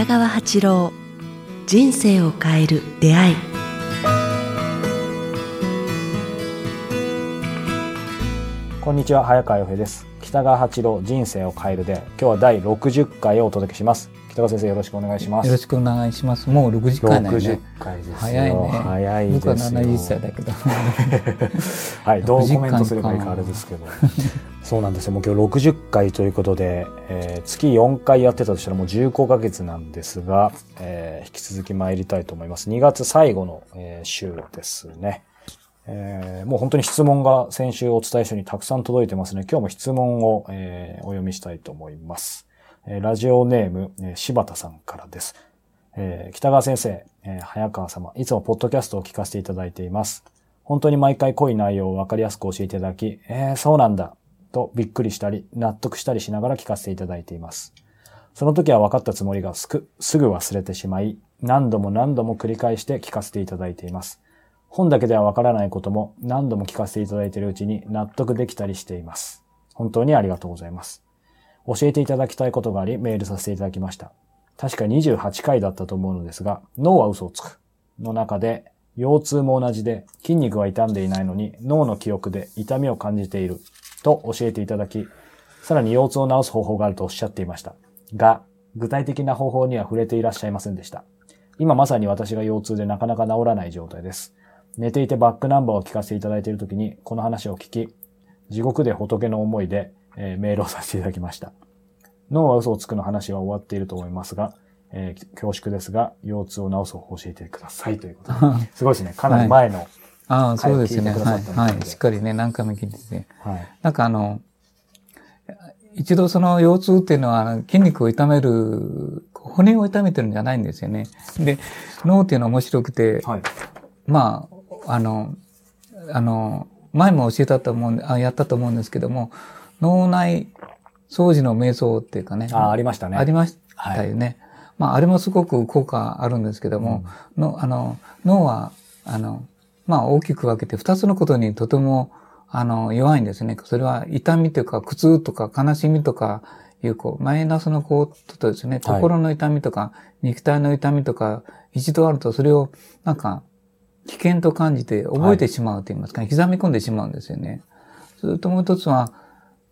北川八郎人生を変える出会い。こんにちは早川洋平です。北川八郎人生を変えるで今日は第60回をお届けします。北川先生よろしくお願いしますよろしくお願いします。もう60回だよ60ね。回ですよ早いね。早いですよ僕は70歳だけど。はいどうコメント60すればいいかあれですけどそうなんですよもう今日60回ということで、えー月4回やってたとしたらもう15ヶ月なんですが、えー引き続き参りたいと思います2月最後の、えー週ですねえーもう本当に質問が先週お伝えしたようにたくさん届いてますね。今日も質問を、えーお読みしたいと思います。えラジオネーム、柴田さんからです。えー北川先生、えー早川様、いつもポッドキャストを聞かせていただいています。本当に毎回濃い内容をわかりやすく教えていただき、えー、そうなんだ、とびっくりしたり、納得したりしながら聞かせていただいています。その時は分かったつもりがすくすぐ忘れてしまい、何度も何度も繰り返して聞かせていただいています。本だけではわからないことも何度も聞かせていただいているうちに納得できたりしています。本当にありがとうございます。教えていただきたいことがありメールさせていただきました。確か28回だったと思うのですが、脳は嘘をつく。の中で、腰痛も同じで筋肉は傷んでいないのに脳の記憶で痛みを感じていると教えていただき、さらに腰痛を治す方法があるとおっしゃっていました。が、具体的な方法には触れていらっしゃいませんでした。今まさに私が腰痛でなかなか治らない状態です。寝ていてバックナンバーを聞かせていただいているときに、この話を聞き、地獄で仏の思いで、えーメールをさせていただきました。脳は嘘をつくの話は終わっていると思いますが、えー恐縮ですが、腰痛を治す方法を教えてくださいということで。すごいですね。かなり前の。ああ、そうですね。はい。はい。しっかりね、何回も聞いてて。はい。なんかあの、一度その腰痛っていうのは筋肉を痛める、骨を痛めてるんじゃないんですよね。で、脳っていうのは面白くて、はい。まあ、あの、あの、前も教えたと思うんあ、やったと思うんですけども、脳内掃除の瞑想っていうかね。ああ、ありましたね。ありましたよね。まあ、あれもすごく効果あるんですけども、のあの脳は、あの、まあ、大きく分けて二つのことにとても、あの、弱いんですね。それは痛みというか、苦痛とか悲しみとかいう、こう、マイナスのこととですね、心の痛みとか、肉体の痛みとか、一度あるとそれを、なんか、危険と感じて覚えてしまうと言いますか、ね、刻み込んでしまうんですよね。それともう一つは、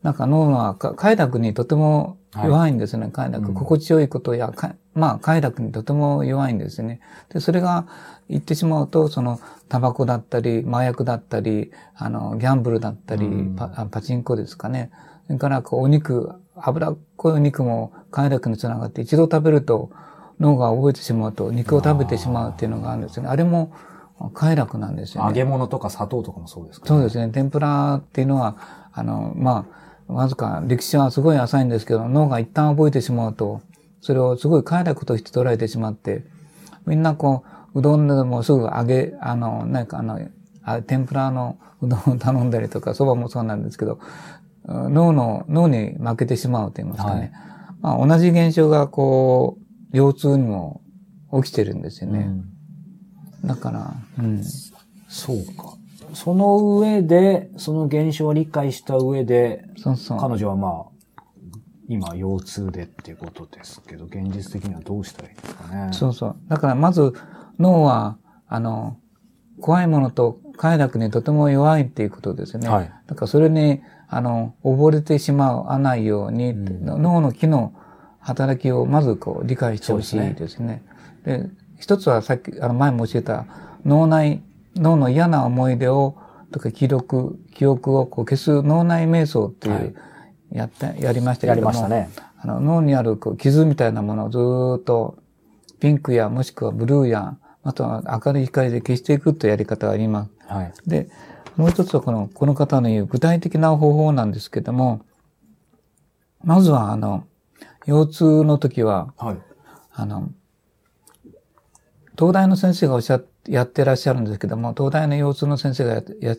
なんか脳はか快楽にとても弱いんですね、快楽。うん心地よいことや、かまあ快楽にとても弱いんですね。で、それが言ってしまうと、その、タバコだったり、麻薬だったり、あの、ギャンブルだったり、うんパあパチンコですかね。それから、こう、お肉、脂っこいお肉も快楽につながって、一度食べると、脳が覚えてしまうと、肉を食べてしまうっていうのがあるんですよね。あれも快楽なんですよね。揚げ物とか砂糖とかもそうですか、そうですね。天ぷらっていうのは、あの、まあ、わずか歴史はすごい浅いんですけど、脳が一旦覚えてしまうと、それをすごい快楽として捉えてしまって、みんなこう、うどんでもすぐ揚げ、あの、なんかあの、あ天ぷらのうどんを頼んだりとか、蕎麦もそうなんですけど、うん脳の、脳に負けてしまうと言いますかね。まあ、同じ現象がこう、腰痛にも起きてるんですよね。うんだから、うん。そうか。その上で、その現象を理解した上で、そうそう。彼女はまあ、今、腰痛でっていうことですけど、現実的にはどうしたらいいんですかね。そうそう。だからまず脳は、あの、怖いものと快楽にとても弱いっていうことですね。はいだからそれに、あの、溺れてしまわないように、うん脳の機能、働きをまずこう理解してほしいですね。で一つはさっき、あの前も教えた脳内、脳の嫌な思い出を、とか記録、記憶をこう消す脳内瞑想っていう、はいやって、やりましたけやども。りましたね。あの脳にあるこう傷みたいなものをずーっとピンクやもしくはブルーや、あとは明るい光で消していくというやり方があります。はい。で、もう一つはこの、この方の言う具体的な方法なんですけども、まずはあの、腰痛の時は、はい。あの、東大の先生がおっしゃっやってらっしゃるんですけども、東大の腰痛の先生がやや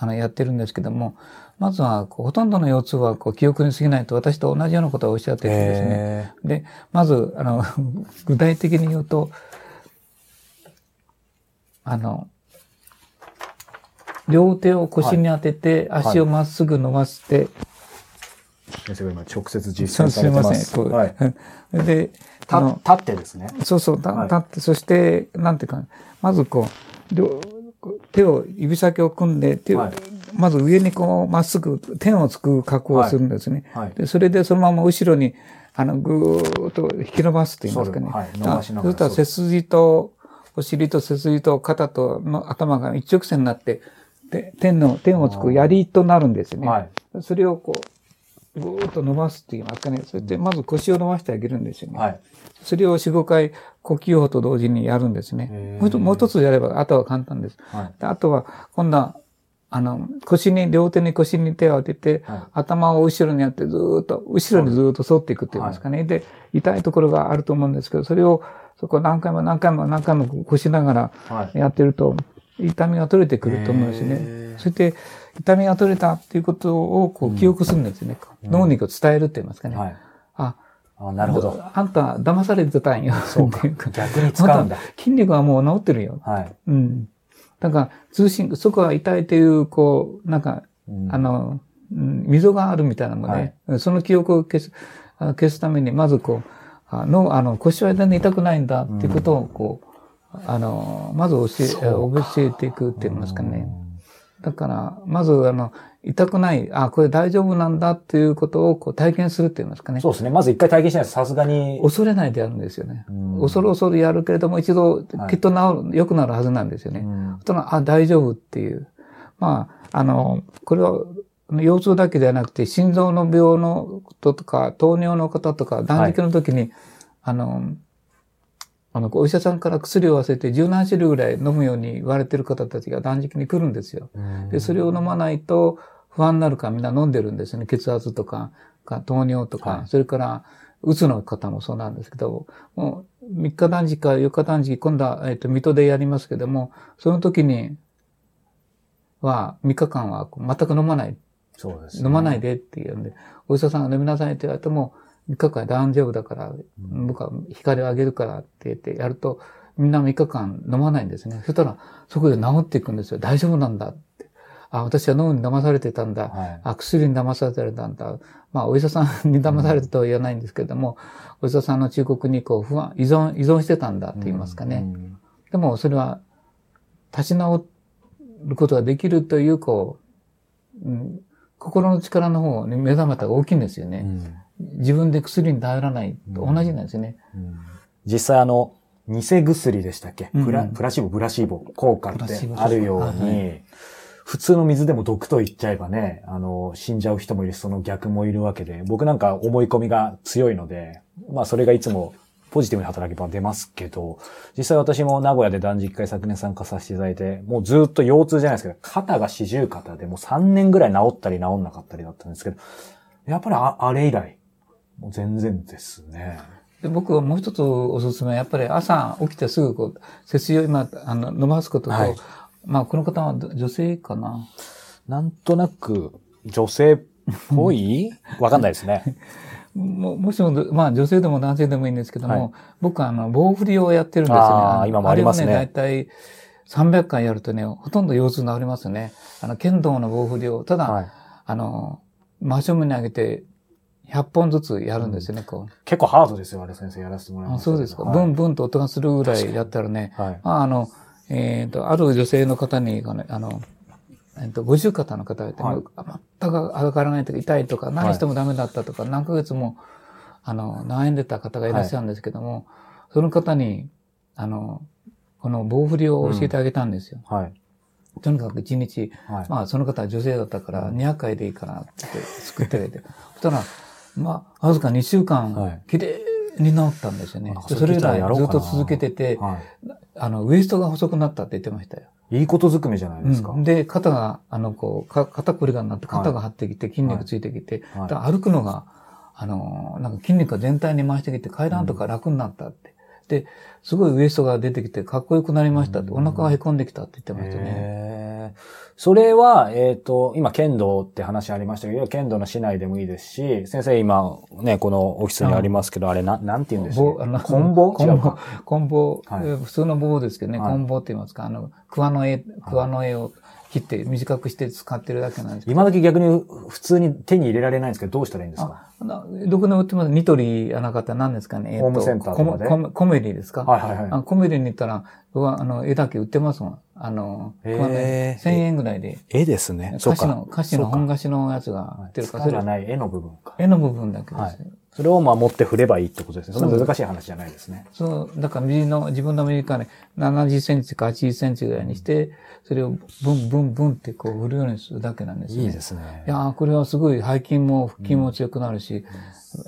あのやってるんですけども、まずはほとんどの腰痛はこう記憶に過ぎないと私と同じようなことをおっしゃってるんですね。へで、まず、あの、具体的に言うと、あの、両手を腰に当てて、足をまっすぐ伸ばして、先生が今直接実践されてます。すいません。はい。で、あた、の、立ってですね。そうそう、立って、そして、なんていうか、まずこう、両手を、指先を組んで、手を、はいまず上にこう、まっすぐ、天をつく格好をするんですね。はい。でそれでそのまま後ろに、あの、ぐーっと引き伸ばすと言いますかね。はい伸ばしながらそしたら背筋と、お尻と背筋と肩との頭が一直線になって、で天の、天をつく槍となるんですね。はい。それをこう、ぐーっと伸ばすって言いますかね。そしてまず腰を伸ばしてあげるんですよね。はい。それを4、5回呼吸法と同時にやるんですねもう一つもう一つやれば、あとは簡単です。はい。であとは、今度は、あの、腰に、両手に腰に手を当てて、はい頭を後ろにやってずーっと、後ろにずーっと反っていくっていうんですかね。で、痛いところがあると思うんですけど、それを、そこ何回も何回も何回もこしながらはい。やってると、痛みが取れてくると思うんですへねー。そして、痛みが取れたっていうことを、こう、記憶するんですね。脳にこう伝えるって言いますかね。はい。あ、あ、なるほど。あんた騙されてたんよ。そうか逆に使うんだ筋肉はもう治ってるよ。はい。うん。だから、通信、そこは痛いという、こう、なんか、うんあの、うん溝があるみたいなのがね、その記憶を消す、あ消すために、まずこう、あの、あの、腰は全然痛くないんだっていうことを、こう、あの、まず教え、教えていくって言いますかね。だから、まず、あの、痛くない、あ、これ大丈夫なんだっていうことをこう体験するって言いますかね。そうですね。まず一回体験しないとさすがに。恐れないでやるんですよね。うん恐る恐るやるけれども、一度はいきっと治る、良くなるはずなんですよね。うんあ、大丈夫っていう。まあ、あの、これは、腰痛だけではなくて、心臓の病のこととか、糖尿の方とか、断食の時に、あの、あの、お医者さんから薬を忘れて十何種類ぐらい飲むように言われてる方たちが断食に来るんですよ。で、それを飲まないと不安になるからみんな飲んでるんですね。血圧とか、か糖尿とか、はいそれから、うつの方もそうなんですけど、もう3日断食か4日断食、今度は、えっ、と、水戸でやりますけども、その時には、3日間は全く飲まない。そうですね。飲まないでって言うんで、お医者さんが飲みなさいって言われても、3日間大丈夫だから、僕は光をあげるからって言ってやると、みんな3日間飲まないんですね。そしたら、そこで治っていくんですよ。大丈夫なんだって。あ、私は脳に騙されてたんだ。はい。あ、薬に騙されてたんだ。まあ、お医者さんに騙されてとは言わないんですけれども、お医者さんの忠告にこう、不安、依存、依存してたんだって言いますかね。うんでも、それは、立ち直ることができるという、こう、うん、心の力の方に目覚めたが大きいんですよね。うん自分で薬に頼らないと同じなんですよね。うん。実際あの、偽薬でしたっけ、うんプラプラシーボ、ブラシーボ効果ってあるようはいはに、普通の水でも毒と言っちゃえばね、あの、死んじゃう人もいるし、その逆もいるわけで、僕なんか思い込みが強いので、まあそれがいつもポジティブに働けば出ますけど、実際私も名古屋で断食会昨年参加させていただいて、もうずっと腰痛じゃないですけど、肩が四十肩でもう3年ぐらい治ったり治んなかったりだったんですけど、やっぱりああれ以来、もう全然ですね。で僕はもう一つおすすめは、やっぱり朝起きてすぐこう、背筋を今、あの、伸ばすことと、はいまあ、この方は女性かな？なんとなく、女性っぽい？わかんないですね。ももしも、まあ女性でも男性でもいいんですけども、はい僕はあの、棒振りをやってるんですよね。あー今もありますねあれをね、大体300回やるとね、ほとんど腰痛治りますね。あの、剣道の棒振りを、ただ、はい。あの、真正面に上げて、100本ずつやるんですよね、こう。結構ハードですよ、あれ先生やらせてもらいあます。そうですか。はいブンブンと音がするぐらいやったらね、はい。まあ、あの、えっ、と、ある女性の方に、あの、えっと、五十肩の方がいて、はい全く上がらないとか、痛いとか、何してもダメだったとか、何ヶ月も、あの、悩んでた方がいらっしゃるんですけども、その方に、あの、この棒振りを教えてあげたんですよ。はい。とにかく一日、はい。まあ、その方は女性だったから、200回でいいかなって作ってあげて。そしたら、まあ、わずか2週はい間、綺麗に治ったんですよね。あでそれ以来ずっと続けてて、はあの、ウエストが細くなったって言ってましたよ。い。いいことずくめじゃないですか。うんで、肩が、あの、こう、か肩こりがなって、肩が張ってきて、筋肉ついてきて、はい歩くのが、あの、なんか筋肉が全体に回してきて、階段とか楽になったって。で、すごいウエストが出てきて、かっこよくなりましたって、お腹がへこんできたって言ってましたね。それは、えっ、と、今、剣道って話ありましたけど、剣道の市内でもいいですし、先生今、ね、このオフィスにありますけど、あれ、な、なんて言うんですか？棒あの棍棒棍棒違うか。、棍棒、はい。えー普通の棒ですけどね、はい。棍棒って言いますか、あの、桑の絵、桑の絵を、切って短くして使ってるだけなんですけど。今時逆に普通に手に入れられないんですけど、どうしたらいいんですか？どこでも売ってます。ニトリ、あなかったら何ですかね？えホームセンターとかで？コメコメリですか？はいはいはい。あコメリに行ったら、僕はあの、絵だけ売ってますもん。あの、へーこのね1000円ぐらいで。絵ですね。そうか。歌詞の、歌詞の本菓子のやつが売ってるから、それ使がない絵の部分か。絵の部分だけです。はいそれを守って振ればいいってことですね。そんな難しい話じゃないですね。そう、だから右の、自分の右からね、70センチか80センチぐらいにして、それをブンブンブンってこう振るようにするだけなんですよ、ね。いいですねい。やーこれはすごい背筋も腹筋も強くなるし、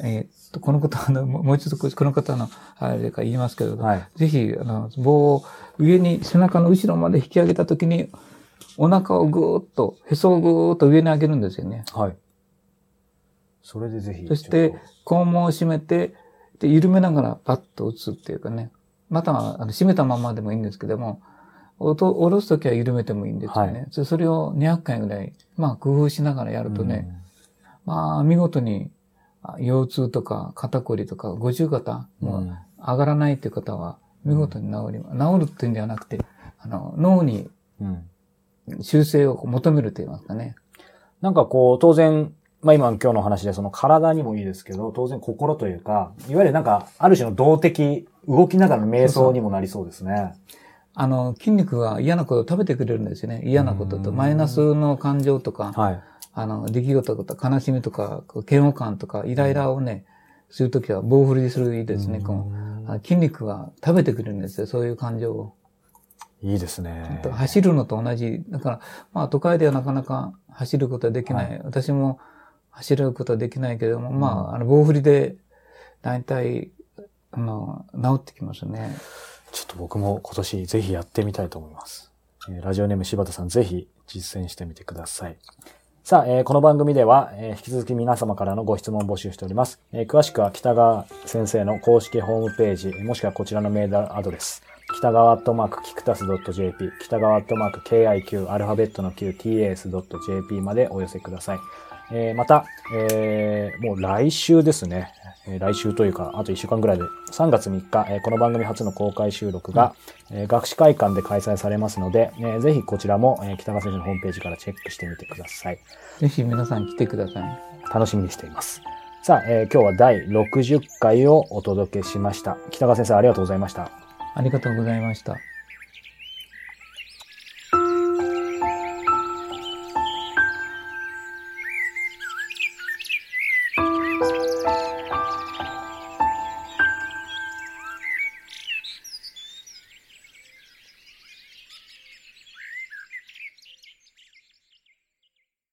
えーっと、この方の、もう一度この方の、あれか言いますけど、はいぜひ、あの、棒を上に、背中の後ろまで引き上げたときに、お腹をぐーっと、へそをぐーっと上に上げるんですよね。はい。それでぜひ。そして、肛門を締めて、で、緩めながらパッと打つっていうかね。または、あの、締めたままでもいいんですけども、おと下ろすときは緩めてもいいんですよね。はいそそれを200回ぐらい、まあ、工夫しながらやるとね、まあ、見事に、あ腰痛とか肩こりとか、五十肩、もううん上がらないっていう方は、見事に治ります。治るっていうんではなくて、あの、脳にうん。修正を求めると言いますかね。なんかこう、当然、まあ今今日の話でその体にもいいですけど、当然心というか、いわゆるなんか、ある種の動的、動きながらの瞑想にもなりそうですね。あの、筋肉が嫌なことを食べてくれるんですよね。嫌なことと、うんマイナスの感情とか、はい。あの、出来事とか、悲しみとか、嫌悪感とか、イライラをね、するときは棒振りするといいですね。こ筋肉が食べてくれるんですよ。そういう感情を。いいですね。走るのと同じ。だから、まあ都会ではなかなか走ることはできない。はい私も走ることはできないけれども、まあ、あの、棒振りで、大体、あの、治ってきますね。ちょっと僕も今年ぜひやってみたいと思います。えーラジオネーム柴田さんぜひ実践してみてください。さあ、えーこの番組では、えー引き続き皆様からのご質問を募集しております。えー詳しくは北川先生の公式ホームページ、もしくはこちらのメールアドレス、北川アットマークキクタス .jp、北川アットマーク KIQ、アルファベットの Q、TAS.jp までお寄せください。えーまた、えーもう来週ですね。えー来週というか、あと1週間ぐらいで、3月3日、えーこの番組初の公開収録が、えー学士会館で開催されますので、えーぜひこちらも、えー北川先生のホームページからチェックしてみてください。ぜひ皆さん来てください。楽しみにしています。さあ、えー今日は第60回をお届けしました。北川先生ありがとうございました。ありがとうございました。